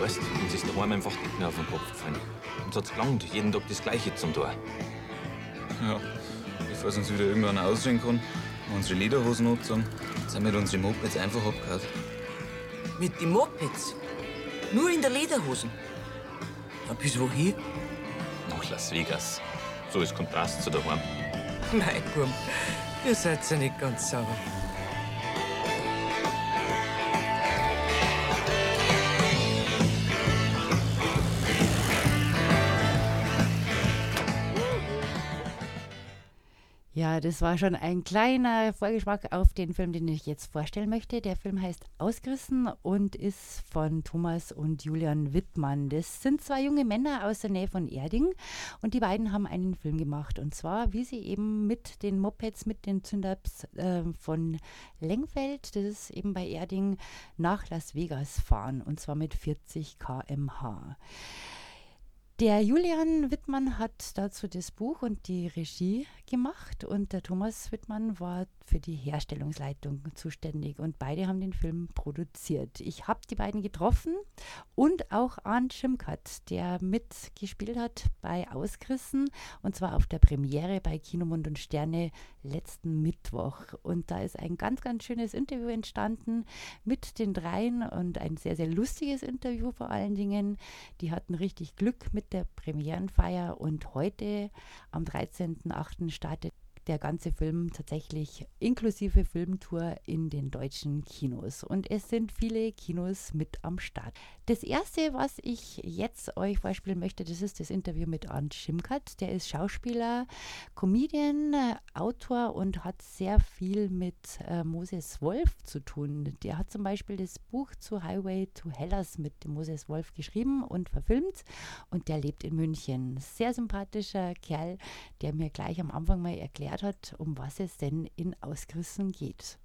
Weißt du, uns ist daheim einfach Decken auf den Kopf gefallen. Uns hat's gelangt, jeden Tag das Gleiche zum Tor. Ja, bevor es uns wieder irgendwann ausdrehen kann, haben unsere Lederhosen angezogen, sind mit unseren Mopeds einfach abgehauen. Mit den Mopeds? Nur in der Lederhosen? Ja, bis wohin? Nach Las Vegas. So ist Kontrast zu daheim. Mein Burm, ihr seid ja nicht ganz sauber. Ja, das war schon ein kleiner Vorgeschmack auf den Film, den ich jetzt vorstellen möchte. Der Film heißt Ausgerissen und ist von Thomas und Julian Wittmann. Das sind zwei junge Männer aus der Nähe von Erding und die beiden haben einen Film gemacht. Und zwar, wie sie eben mit den Mopeds, mit den Zündaps äh, von Lengfeld, das ist eben bei Erding, nach Las Vegas fahren. Und zwar mit 40 km/h. Der Julian Wittmann hat dazu das Buch und die Regie gemacht und der Thomas Wittmann war für die Herstellungsleitung zuständig und beide haben den Film produziert. Ich habe die beiden getroffen und auch Arndt Schimkat, der mitgespielt hat bei Ausgerissen und zwar auf der Premiere bei Kinomund und Sterne letzten Mittwoch. Und da ist ein ganz, ganz schönes Interview entstanden mit den dreien und ein sehr, sehr lustiges Interview vor allen Dingen. Die hatten richtig Glück mit der Premierenfeier und heute am 13.08. startet der ganze Film tatsächlich inklusive Filmtour in den deutschen Kinos. Und es sind viele Kinos mit am Start. Das erste, was ich jetzt euch vorspielen möchte, das ist das Interview mit Arndt Schimkat. Der ist Schauspieler, Comedian, äh, Autor und hat sehr viel mit äh, Moses Wolf zu tun. Der hat zum Beispiel das Buch zu Highway to Hellas mit Moses Wolf geschrieben und verfilmt und der lebt in München. Sehr sympathischer Kerl, der mir gleich am Anfang mal erklärt hat, um was es denn in Ausgerissen geht.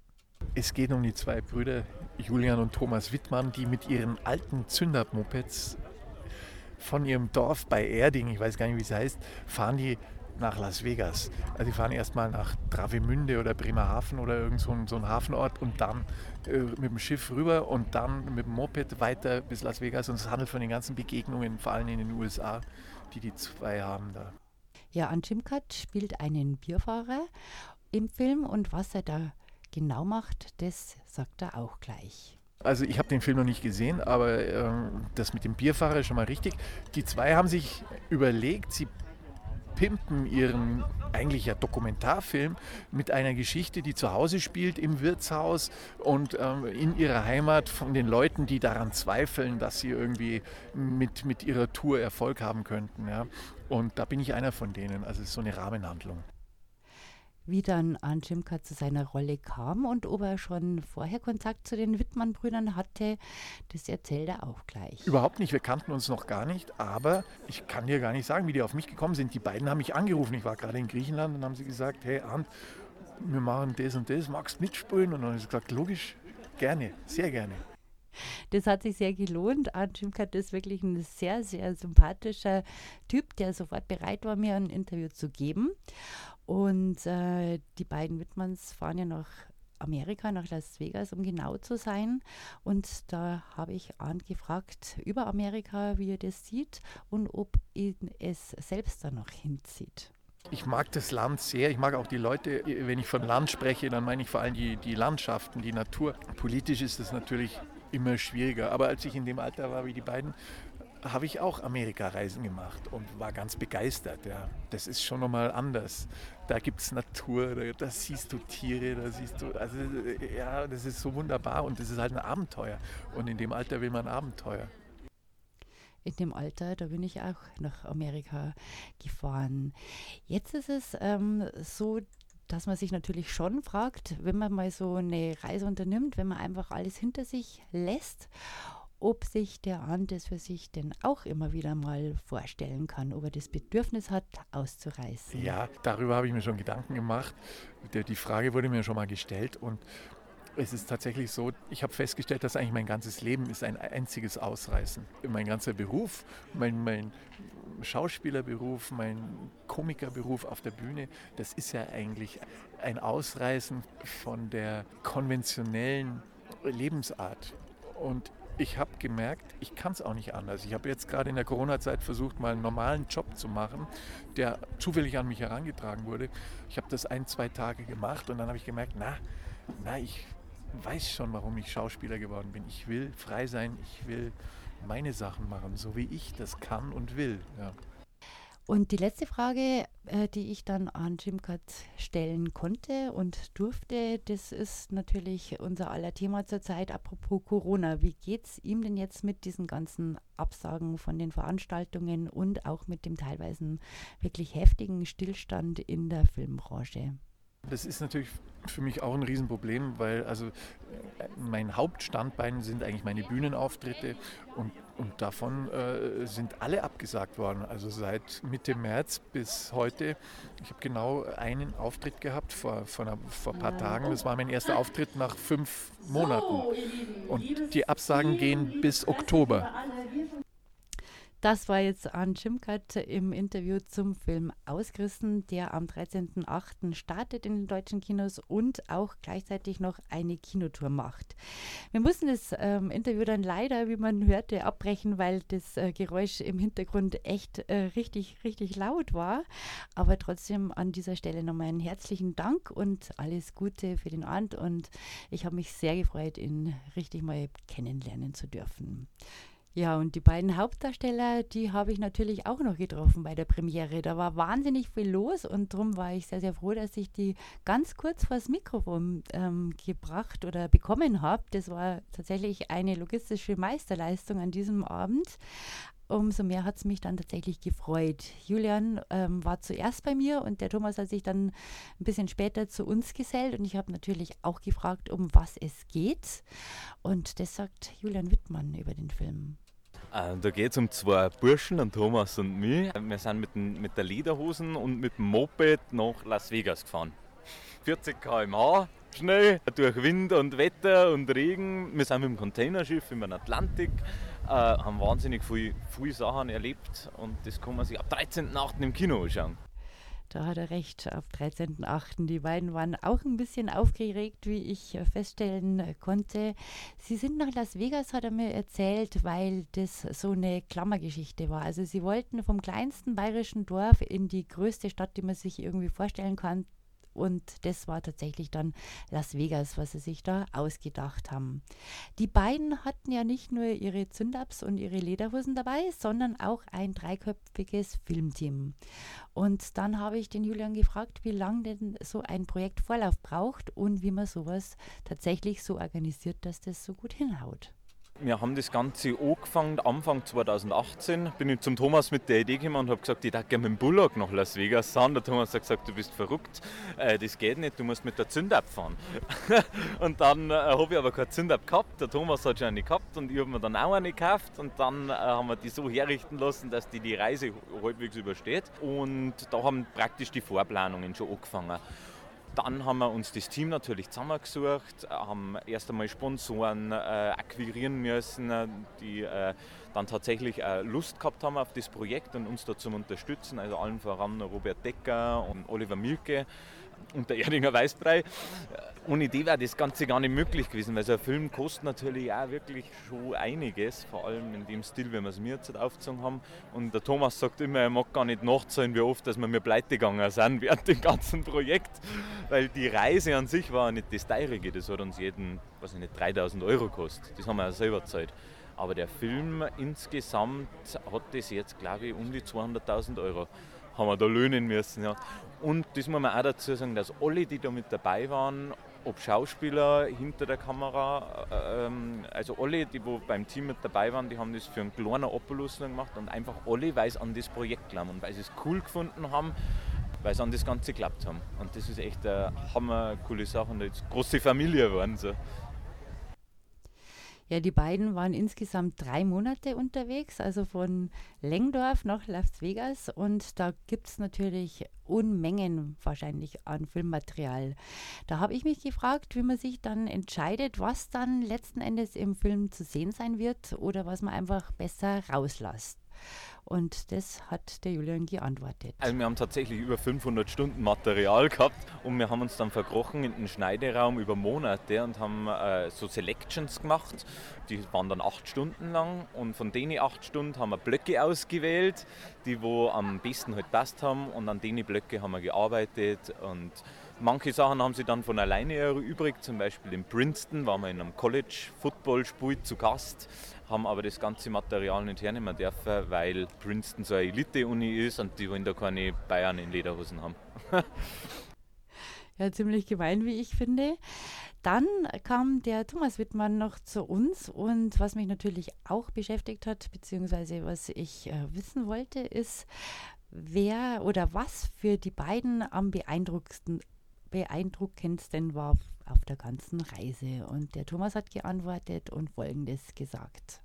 Es geht um die zwei Brüder Julian und Thomas Wittmann, die mit ihren alten Zünder-Mopeds von ihrem Dorf bei Erding, ich weiß gar nicht, wie es heißt, fahren die nach Las Vegas. Also die fahren erstmal nach Travemünde oder Bremerhaven oder irgend so ein, so ein Hafenort und dann äh, mit dem Schiff rüber und dann mit dem Moped weiter bis Las Vegas. Und es handelt von den ganzen Begegnungen, vor allem in den USA, die die zwei haben da. Ja, Antimkat spielt einen Bierfahrer im Film und was er da genau macht, das sagt er auch gleich. Also ich habe den Film noch nicht gesehen, aber äh, das mit dem Bierfahrer ist schon mal richtig. Die zwei haben sich überlegt, sie pimpen ihren eigentlich ja Dokumentarfilm mit einer Geschichte, die zu Hause spielt im Wirtshaus und ähm, in ihrer Heimat von den Leuten, die daran zweifeln, dass sie irgendwie mit, mit ihrer Tour Erfolg haben könnten. Ja. Und da bin ich einer von denen. Also es ist so eine Rahmenhandlung wie dann Anjimka zu seiner Rolle kam und ob er schon vorher Kontakt zu den Wittmann-Brüdern hatte, das erzählt er auch gleich. Überhaupt nicht, wir kannten uns noch gar nicht, aber ich kann dir gar nicht sagen, wie die auf mich gekommen sind. Die beiden haben mich angerufen, ich war gerade in Griechenland und haben sie gesagt, hey Arndt, wir machen das und das, magst mitspielen? Und dann habe ich gesagt, logisch, gerne, sehr gerne. Das hat sich sehr gelohnt. Anjimkat ist wirklich ein sehr, sehr sympathischer Typ, der sofort bereit war, mir ein Interview zu geben. Und äh, die beiden Wittmanns fahren ja nach Amerika, nach Las Vegas, um genau zu sein. Und da habe ich Arndt gefragt über Amerika, wie er das sieht und ob ihn es selbst da noch hinzieht. Ich mag das Land sehr. Ich mag auch die Leute. Wenn ich von Land spreche, dann meine ich vor allem die, die Landschaften, die Natur. Politisch ist es natürlich immer schwieriger. Aber als ich in dem Alter war wie die beiden, habe ich auch Amerika-Reisen gemacht und war ganz begeistert. Ja. Das ist schon nochmal anders. Da gibt es Natur, da, da, siehst du Tiere, da siehst du, also ja, das ist so wunderbar und das ist halt ein Abenteuer. Und in dem Alter will man Abenteuer. In dem Alter, da bin ich auch nach Amerika gefahren. Jetzt ist es ähm, so, dass man sich natürlich schon fragt, wenn man mal so eine Reise unternimmt, wenn man einfach alles hinter sich lässt ob sich der das für sich denn auch immer wieder mal vorstellen kann, ob er das Bedürfnis hat, auszureißen. Ja, darüber habe ich mir schon Gedanken gemacht. Die Frage wurde mir schon mal gestellt und es ist tatsächlich so, ich habe festgestellt, dass eigentlich mein ganzes Leben ist ein einziges Ausreißen. Mein ganzer Beruf, mein, mein Schauspielerberuf, mein Komikerberuf auf der Bühne, das ist ja eigentlich ein Ausreißen von der konventionellen Lebensart. Und ich habe gemerkt, ich kann es auch nicht anders. Ich habe jetzt gerade in der Corona-Zeit versucht, mal einen normalen Job zu machen, der zufällig an mich herangetragen wurde. Ich habe das ein, zwei Tage gemacht und dann habe ich gemerkt, na, na, ich weiß schon, warum ich Schauspieler geworden bin. Ich will frei sein, ich will meine Sachen machen, so wie ich das kann und will. Ja. Und die letzte Frage, äh, die ich dann an Jim Cut stellen konnte und durfte, das ist natürlich unser aller Thema zurzeit, apropos Corona. Wie geht es ihm denn jetzt mit diesen ganzen Absagen von den Veranstaltungen und auch mit dem teilweise wirklich heftigen Stillstand in der Filmbranche? Das ist natürlich für mich auch ein Riesenproblem, weil also mein Hauptstandbein sind eigentlich meine Bühnenauftritte und, und davon äh, sind alle abgesagt worden. Also seit Mitte März bis heute. Ich habe genau einen Auftritt gehabt vor, vor, einer, vor ein paar Tagen. Das war mein erster Auftritt nach fünf Monaten. Und die Absagen gehen bis Oktober. Das war jetzt an Jimcat im Interview zum Film Ausgerissen, der am 13.08. startet in den deutschen Kinos und auch gleichzeitig noch eine Kinotour macht. Wir mussten das ähm, Interview dann leider, wie man hörte, abbrechen, weil das äh, Geräusch im Hintergrund echt äh, richtig, richtig laut war. Aber trotzdem an dieser Stelle nochmal einen herzlichen Dank und alles Gute für den Abend und ich habe mich sehr gefreut, ihn richtig mal kennenlernen zu dürfen. Ja, und die beiden Hauptdarsteller, die habe ich natürlich auch noch getroffen bei der Premiere. Da war wahnsinnig viel los und darum war ich sehr, sehr froh, dass ich die ganz kurz vors Mikrofon ähm, gebracht oder bekommen habe. Das war tatsächlich eine logistische Meisterleistung an diesem Abend. Umso mehr hat es mich dann tatsächlich gefreut. Julian ähm, war zuerst bei mir und der Thomas hat sich dann ein bisschen später zu uns gesellt und ich habe natürlich auch gefragt, um was es geht. Und das sagt Julian Wittmann über den Film. Äh, da geht es um zwei Burschen, den Thomas und mich. Wir sind mit, den, mit der Lederhosen und mit dem Moped nach Las Vegas gefahren. 40 km/h, schnell, durch Wind und Wetter und Regen. Wir sind mit dem Containerschiff im Atlantik, äh, haben wahnsinnig viele viel Sachen erlebt und das kann man sich ab 13.8. im Kino anschauen. Da hat er recht, ab 13.8. Die beiden waren auch ein bisschen aufgeregt, wie ich feststellen konnte. Sie sind nach Las Vegas, hat er mir erzählt, weil das so eine Klammergeschichte war. Also sie wollten vom kleinsten bayerischen Dorf in die größte Stadt, die man sich irgendwie vorstellen kann, und das war tatsächlich dann Las Vegas, was sie sich da ausgedacht haben. Die beiden hatten ja nicht nur ihre Zündabs und ihre Lederhosen dabei, sondern auch ein dreiköpfiges Filmteam. Und dann habe ich den Julian gefragt, wie lange denn so ein Projekt Vorlauf braucht und wie man sowas tatsächlich so organisiert, dass das so gut hinhaut. Wir haben das Ganze angefangen, Anfang 2018. Bin ich zum Thomas mit der Idee gekommen und habe gesagt, ich darf gerne mit dem Bullock nach Las Vegas fahren. Der Thomas hat gesagt, du bist verrückt, äh, das geht nicht, du musst mit der Zündab fahren. und dann äh, habe ich aber keine Zündab gehabt. Der Thomas hat schon eine gehabt und ich habe mir dann auch eine gekauft. Und dann äh, haben wir die so herrichten lassen, dass die die Reise halbwegs übersteht. Und da haben praktisch die Vorplanungen schon angefangen. Dann haben wir uns das Team natürlich zusammengesucht, haben erst einmal Sponsoren äh, akquirieren müssen, die äh, dann tatsächlich äh, Lust gehabt haben auf das Projekt und uns da zum Unterstützen. Also allen voran Robert Decker und Oliver Milke und der Erdinger Weißbrei. Ohne die wäre das Ganze gar nicht möglich gewesen, weil so ein Film kostet natürlich auch wirklich schon einiges, vor allem in dem Stil, wie wir es mir jetzt aufgezogen haben. Und der Thomas sagt immer, er mag gar nicht nachzahlen, wie oft dass wir mir pleite gegangen sind während dem ganzen Projekt, weil die Reise an sich war nicht das Teurige, das hat uns jeden, was ich nicht, 3000 Euro gekostet. Das haben wir ja selber gezahlt. Aber der Film insgesamt hat das jetzt, glaube ich, um die 200.000 Euro haben wir da löhnen müssen. Ja. Und das muss man auch dazu sagen, dass alle, die da mit dabei waren, ob Schauspieler hinter der Kamera, äh, ähm, also alle, die wo beim Team mit dabei waren, die haben das für einen kleinen Obolus gemacht und einfach alle, weil sie an das Projekt glauben und weil sie es cool gefunden haben, weil sie an das Ganze geklappt haben. Und das ist echt eine hammer coole Sache und jetzt große Familie geworden. So. Ja, die beiden waren insgesamt drei Monate unterwegs, also von Lengdorf nach Las Vegas. Und da gibt es natürlich Unmengen wahrscheinlich an Filmmaterial. Da habe ich mich gefragt, wie man sich dann entscheidet, was dann letzten Endes im Film zu sehen sein wird oder was man einfach besser rauslässt. Und das hat der Julian geantwortet. Also wir haben tatsächlich über 500 Stunden Material gehabt und wir haben uns dann verkrochen in den Schneideraum über Monate und haben äh, so Selections gemacht. Die waren dann acht Stunden lang und von denen acht Stunden haben wir Blöcke ausgewählt, die wo am besten halt passt haben und an denen Blöcke haben wir gearbeitet und Manche Sachen haben sie dann von alleine erübrigt, zum Beispiel in Princeton waren wir in einem College Football Spiel zu Gast, haben aber das ganze Material nicht hernehmen dürfen, weil Princeton so eine Elite-Uni ist und die wollen da keine Bayern in Lederhosen haben. ja, ziemlich gemein, wie ich finde. Dann kam der Thomas Wittmann noch zu uns und was mich natürlich auch beschäftigt hat, beziehungsweise was ich äh, wissen wollte, ist, wer oder was für die beiden am beeindruckendsten beeindruckendsten war auf der ganzen Reise? Und der Thomas hat geantwortet und Folgendes gesagt.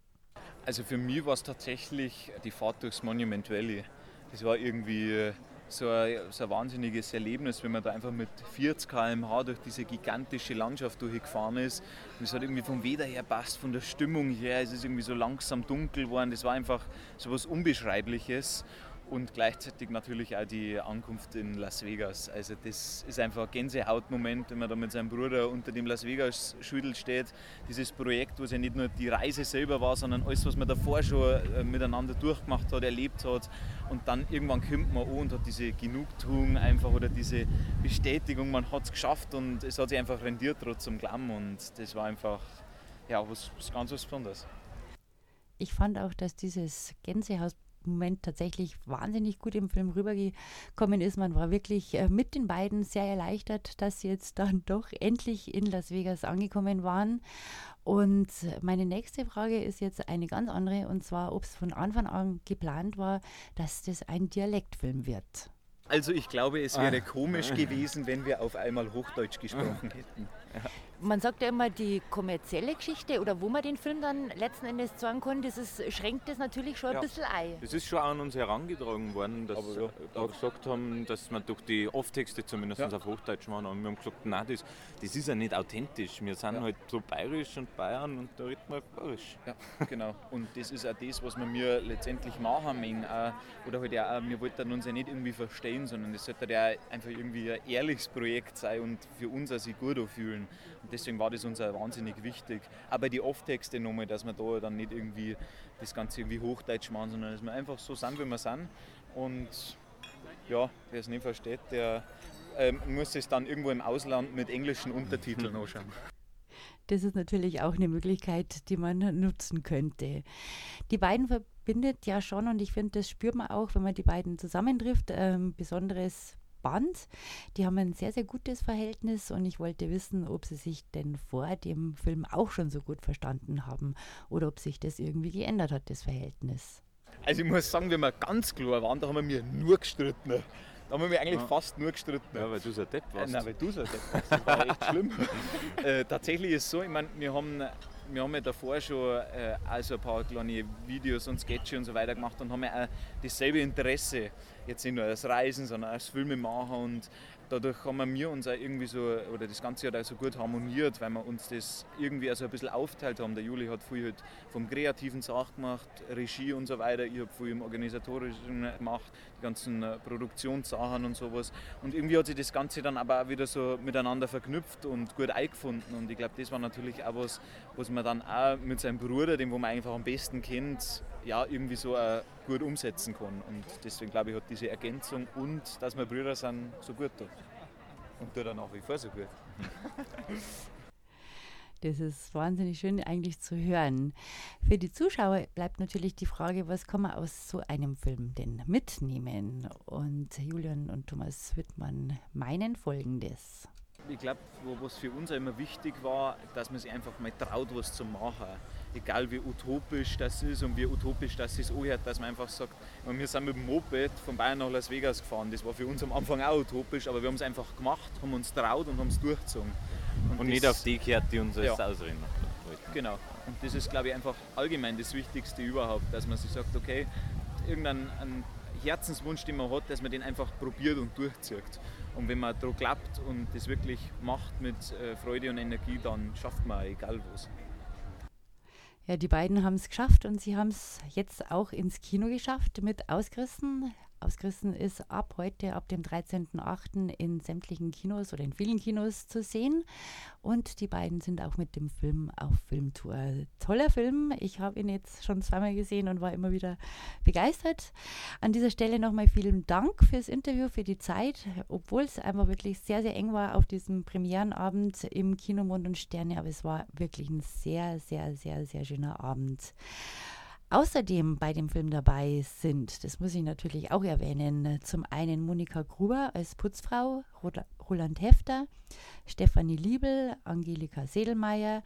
Also für mich war es tatsächlich die Fahrt durchs Monument Valley. Das war irgendwie so ein, so ein wahnsinniges Erlebnis, wenn man da einfach mit 40 km/h durch diese gigantische Landschaft durchgefahren ist. Und es hat irgendwie vom Wetter her passt, von der Stimmung her. Es ist irgendwie so langsam dunkel geworden. Das war einfach so etwas Unbeschreibliches und gleichzeitig natürlich auch die Ankunft in Las Vegas. Also das ist einfach ein Gänsehautmoment, wenn man da mit seinem Bruder unter dem Las Vegas Schüttel steht. Dieses Projekt, wo es ja nicht nur die Reise selber war, sondern alles, was man davor schon äh, miteinander durchgemacht hat, erlebt hat. Und dann irgendwann kommt man an und hat diese Genugtuung einfach oder diese Bestätigung, man hat es geschafft und es hat sich einfach rendiert trotz dem Glamm und das war einfach ja, was, was ganz was Besonderes. Ich fand auch, dass dieses Gänsehaus Moment tatsächlich wahnsinnig gut im Film rübergekommen ist. Man war wirklich äh, mit den beiden sehr erleichtert, dass sie jetzt dann doch endlich in Las Vegas angekommen waren. Und meine nächste Frage ist jetzt eine ganz andere, und zwar, ob es von Anfang an geplant war, dass das ein Dialektfilm wird. Also ich glaube, es wäre ah. komisch gewesen, wenn wir auf einmal Hochdeutsch gesprochen hätten. Man sagt ja immer, die kommerzielle Geschichte oder wo man den Film dann letzten Endes zeigen kann, das ist, schränkt das natürlich schon ja. ein bisschen ein. Es ist schon an uns herangetragen worden, dass wir ja, gesagt haben, dass wir durch die Off-Texte zumindest ja. auf Hochdeutsch machen. Und wir haben gesagt, nein, das, das ist ja nicht authentisch. Wir sind halt so bayerisch und Bayern und da reden wir bayerisch. Ja, genau. Und das ist auch das, was wir mir letztendlich machen möchten. Oder halt auch, wir wollten uns ja nicht irgendwie verstehen, sondern es sollte ja einfach irgendwie ein ehrliches Projekt sein und für uns auch sich gut fühlen. Und deswegen war das uns auch wahnsinnig wichtig. Aber die Off-Texte nochmal, dass wir da dann nicht irgendwie das Ganze irgendwie Hochdeutsch machen, sondern dass wir einfach so sind, wie wir sind. Und ja, wer es nicht versteht, der ähm, muss es dann irgendwo im Ausland mit englischen Untertiteln anschauen. Das ist natürlich auch eine Möglichkeit, die man nutzen könnte. Die beiden verbindet ja schon, und ich finde, das spürt man auch, wenn man die beiden zusammentrifft, ein ähm, besonderes Band. Die haben ein sehr, sehr gutes Verhältnis und ich wollte wissen, ob sie sich denn vor dem Film auch schon so gut verstanden haben oder ob sich das irgendwie geändert hat, das Verhältnis. Also ich muss sagen, wenn wir ganz klar waren, da haben wir nur gestritten. Da haben wir eigentlich ja. fast nur gestritten. Ja, weil du so ein Depp warst. Nein, weil du so ein Depp warst. Das war echt schlimm. äh, tatsächlich ist es so, ich meine, wir haben wir haben ja davor schon äh, also ein paar kleine Videos und Sketche und so weiter gemacht und haben ja auch dasselbe Interesse. Jetzt nicht nur das Reisen, sondern das Filme machen und dadurch haben wir uns auch irgendwie so, oder das Ganze hat auch so gut harmoniert, weil wir uns das irgendwie also ein bisschen aufteilt haben. Der Juli hat viel halt vom kreativen Sachen gemacht, Regie und so weiter. Ich habe viel im Organisatorischen gemacht, die ganzen äh, Produktionssachen und sowas. Und irgendwie hat sich das Ganze dann aber auch wieder so miteinander verknüpft und gut eingefunden. Und ich glaube, das war natürlich auch was, was man dann auch mit seinem Bruder, dem wo man einfach am besten kennt, ja, irgendwie so uh, gut umsetzen kann. Und deswegen glaube ich, hat diese Ergänzung und dass wir Brüder sind, so gut tut. Und tut dann nach wie vor so gut. Das ist wahnsinnig schön eigentlich zu hören. Für die Zuschauer bleibt natürlich die Frage, was kann man aus so einem Film denn mitnehmen? Und Julian und Thomas Wittmann meinen folgendes. Ich glaube, was für uns immer wichtig war, dass man sich einfach mal traut, was zu machen egal wie utopisch das ist und wie utopisch das ist, anhört, dass man einfach sagt, wir sind mit dem Moped von Bayern nach Las Vegas gefahren. Das war für uns am Anfang auch utopisch, aber wir haben es einfach gemacht, haben uns traut und haben es durchgezogen. Und, und nicht auf die gehört, die uns ja. ausreden. Genau. Und das ist, glaube ich, einfach allgemein das Wichtigste überhaupt, dass man sich sagt, okay, irgendein Herzenswunsch, den man hat, dass man den einfach probiert und durchzieht. Und wenn man daran klappt und das wirklich macht mit äh, Freude und Energie, dann schafft man egal was. Ja, die beiden haben es geschafft und sie haben es jetzt auch ins Kino geschafft mit Ausgerissen. Ausgerissen ist ab heute, ab dem 13.08. in sämtlichen Kinos oder in vielen Kinos zu sehen. Und die beiden sind auch mit dem Film auf Filmtour. Toller Film. Ich habe ihn jetzt schon zweimal gesehen und war immer wieder begeistert. An dieser Stelle nochmal vielen Dank fürs Interview, für die Zeit, obwohl es einfach wirklich sehr, sehr eng war auf diesem Premierenabend im Kino Mond und Sterne. Aber es war wirklich ein sehr, sehr, sehr, sehr schöner Abend. Außerdem bei dem Film dabei sind, das muss ich natürlich auch erwähnen, zum einen Monika Gruber als Putzfrau, Roland Hefter, Stefanie Liebel, Angelika Sedelmeier,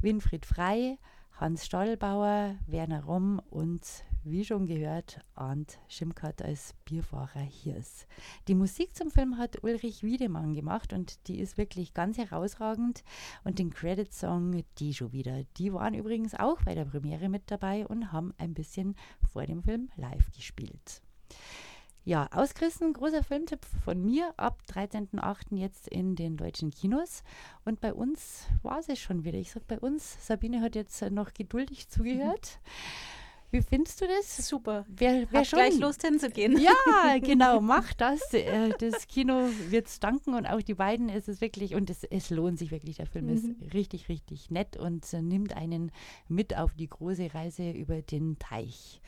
Winfried Frei, Hans Stallbauer, Werner Romm und wie schon gehört, Arndt Schimkert als Bierfahrer Hirs. Die Musik zum Film hat Ulrich Wiedemann gemacht und die ist wirklich ganz herausragend. Und den Credit-Song, die schon wieder, die waren übrigens auch bei der Premiere mit dabei und haben ein bisschen vor dem Film live gespielt. Ja, ausgerissen, großer Filmtipp von mir ab 13.08. jetzt in den deutschen Kinos. Und bei uns war es schon wieder. Ich sage bei uns, Sabine hat jetzt noch geduldig zugehört. Wie findest du das? Super. Wer, wer Hab schon gleich Lust hinzugehen. Ja, genau, mach das. Äh, Das Kino wird es danken und auch die beiden ist es wirklich, und es, es lohnt sich wirklich. Der Film Mhm. ist richtig, richtig nett und äh, nimmt einen mit auf die große Reise über den Teich.